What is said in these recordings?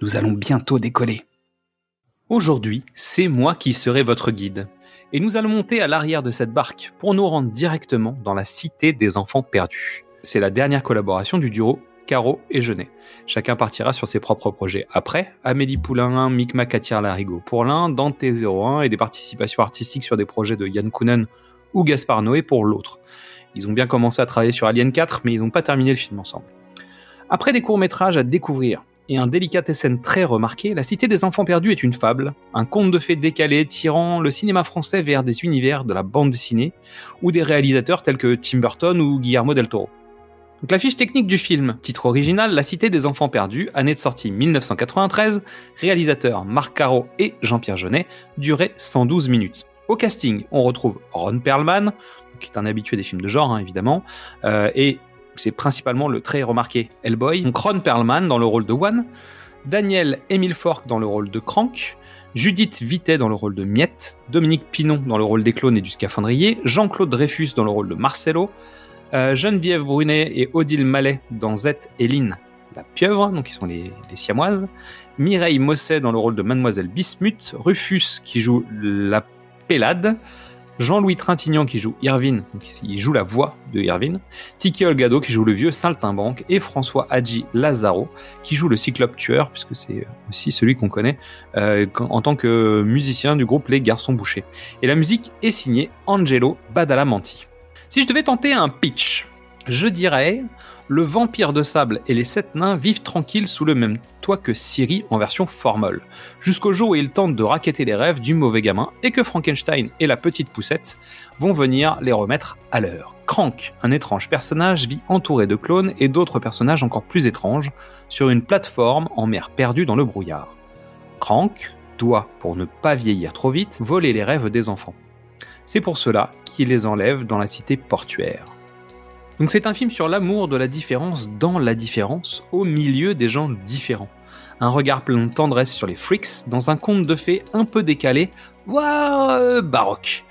nous allons bientôt décoller. Aujourd'hui, c'est moi qui serai votre guide, et nous allons monter à l'arrière de cette barque pour nous rendre directement dans la cité des enfants perdus. C'est la dernière collaboration du duo Caro et Genet. Chacun partira sur ses propres projets. Après, Amélie Poulain, Micmac attire Larigot pour l'un, Dante 01 et des participations artistiques sur des projets de Yann Kounen ou Gaspard Noé pour l'autre. Ils ont bien commencé à travailler sur Alien 4, mais ils n'ont pas terminé le film ensemble. Après des courts-métrages à découvrir, et un délicatessen très remarqué, La Cité des Enfants Perdus est une fable, un conte de fées décalé tirant le cinéma français vers des univers de la bande dessinée ou des réalisateurs tels que Tim Burton ou Guillermo del Toro. Donc la fiche technique du film, titre original La Cité des Enfants Perdus, année de sortie 1993, réalisateurs Marc Caro et Jean-Pierre Jeunet, durée 112 minutes. Au casting, on retrouve Ron Perlman, qui est un habitué des films de genre hein, évidemment, euh, et c'est principalement le très remarqué Hellboy, donc Ron Perlman dans le rôle de One, Daniel Emile Fork dans le rôle de Crank, Judith Vitet dans le rôle de Miette, Dominique Pinon dans le rôle des clones et du scaphandrier, Jean-Claude Dreyfus dans le rôle de Marcelo, euh, Geneviève Brunet et Odile Mallet dans Z et Lynn, la pieuvre, donc qui sont les, les siamoises, Mireille Mosset dans le rôle de Mademoiselle Bismuth, Rufus qui joue la Pélade, Jean-Louis Trintignant qui joue Irvine, il joue la voix de Irvine, Tiki Olgado qui joue le vieux saltimbanque et François Hadji Lazaro qui joue le cyclope tueur, puisque c'est aussi celui qu'on connaît euh, en tant que musicien du groupe Les Garçons Bouchés. Et la musique est signée Angelo Badalamenti. Si je devais tenter un pitch, je dirais le vampire de sable et les sept nains vivent tranquilles sous le même toit que Siri en version formole, jusqu'au jour où ils tentent de raqueter les rêves du mauvais gamin et que Frankenstein et la petite poussette vont venir les remettre à l'heure. Crank, un étrange personnage, vit entouré de clones et d'autres personnages encore plus étranges sur une plateforme en mer perdue dans le brouillard. Crank doit, pour ne pas vieillir trop vite, voler les rêves des enfants. C'est pour cela qu'il les enlève dans la cité portuaire. Donc c'est un film sur l'amour de la différence dans la différence, au milieu des gens différents. Un regard plein de tendresse sur les freaks dans un conte de fées un peu décalé, voire euh, baroque.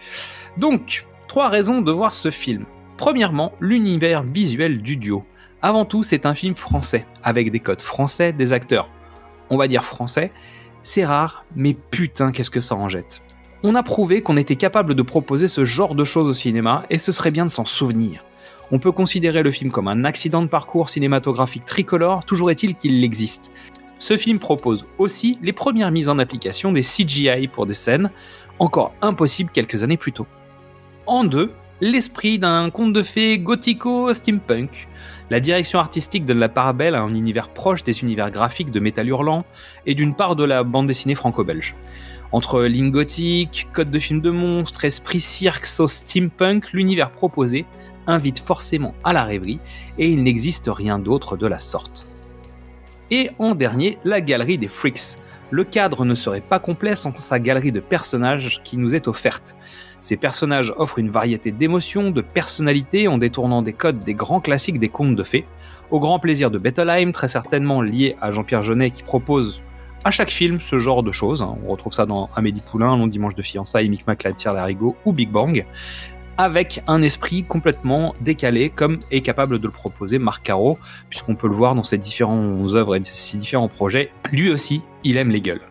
Donc, trois raisons de voir ce film. Premièrement, l'univers visuel du duo. Avant tout, c'est un film français, avec des codes français, des acteurs, on va dire français. C'est rare, mais putain, qu'est-ce que ça en jette. On a prouvé qu'on était capable de proposer ce genre de choses au cinéma, et ce serait bien de s'en souvenir. On peut considérer le film comme un accident de parcours cinématographique tricolore, toujours est-il qu'il existe. Ce film propose aussi les premières mises en application des CGI pour des scènes, encore impossibles quelques années plus tôt. En deux, l'esprit d'un conte de fées gothico-steampunk. La direction artistique donne la part à un univers proche des univers graphiques de Métal Hurlant et d'une part de la bande dessinée franco-belge. Entre ligne gothique, code de film de monstres, esprit cirque, sauce steampunk, l'univers proposé invite forcément à la rêverie et il n'existe rien d'autre de la sorte. Et en dernier, la galerie des freaks. Le cadre ne serait pas complet sans sa galerie de personnages qui nous est offerte. Ces personnages offrent une variété d'émotions, de personnalités en détournant des codes des grands classiques des contes de fées, au grand plaisir de Bettelheim, très certainement lié à Jean-Pierre Jeunet qui propose à chaque film ce genre de choses. On retrouve ça dans Amélie Poulain, Long Dimanche de fiançailles, Micmac la tire ou Big Bang avec un esprit complètement décalé, comme est capable de le proposer Marc Caro, puisqu'on peut le voir dans ses différentes œuvres et ses différents projets. Lui aussi, il aime les gueules.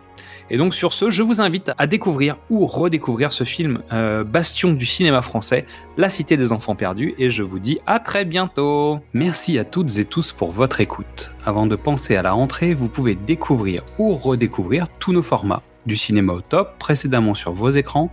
Et donc sur ce, je vous invite à découvrir ou redécouvrir ce film euh, bastion du cinéma français, La Cité des Enfants Perdus, et je vous dis à très bientôt. Merci à toutes et tous pour votre écoute. Avant de penser à la rentrée, vous pouvez découvrir ou redécouvrir tous nos formats du cinéma au top précédemment sur vos écrans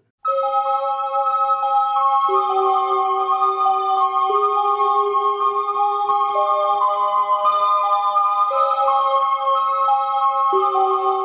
Música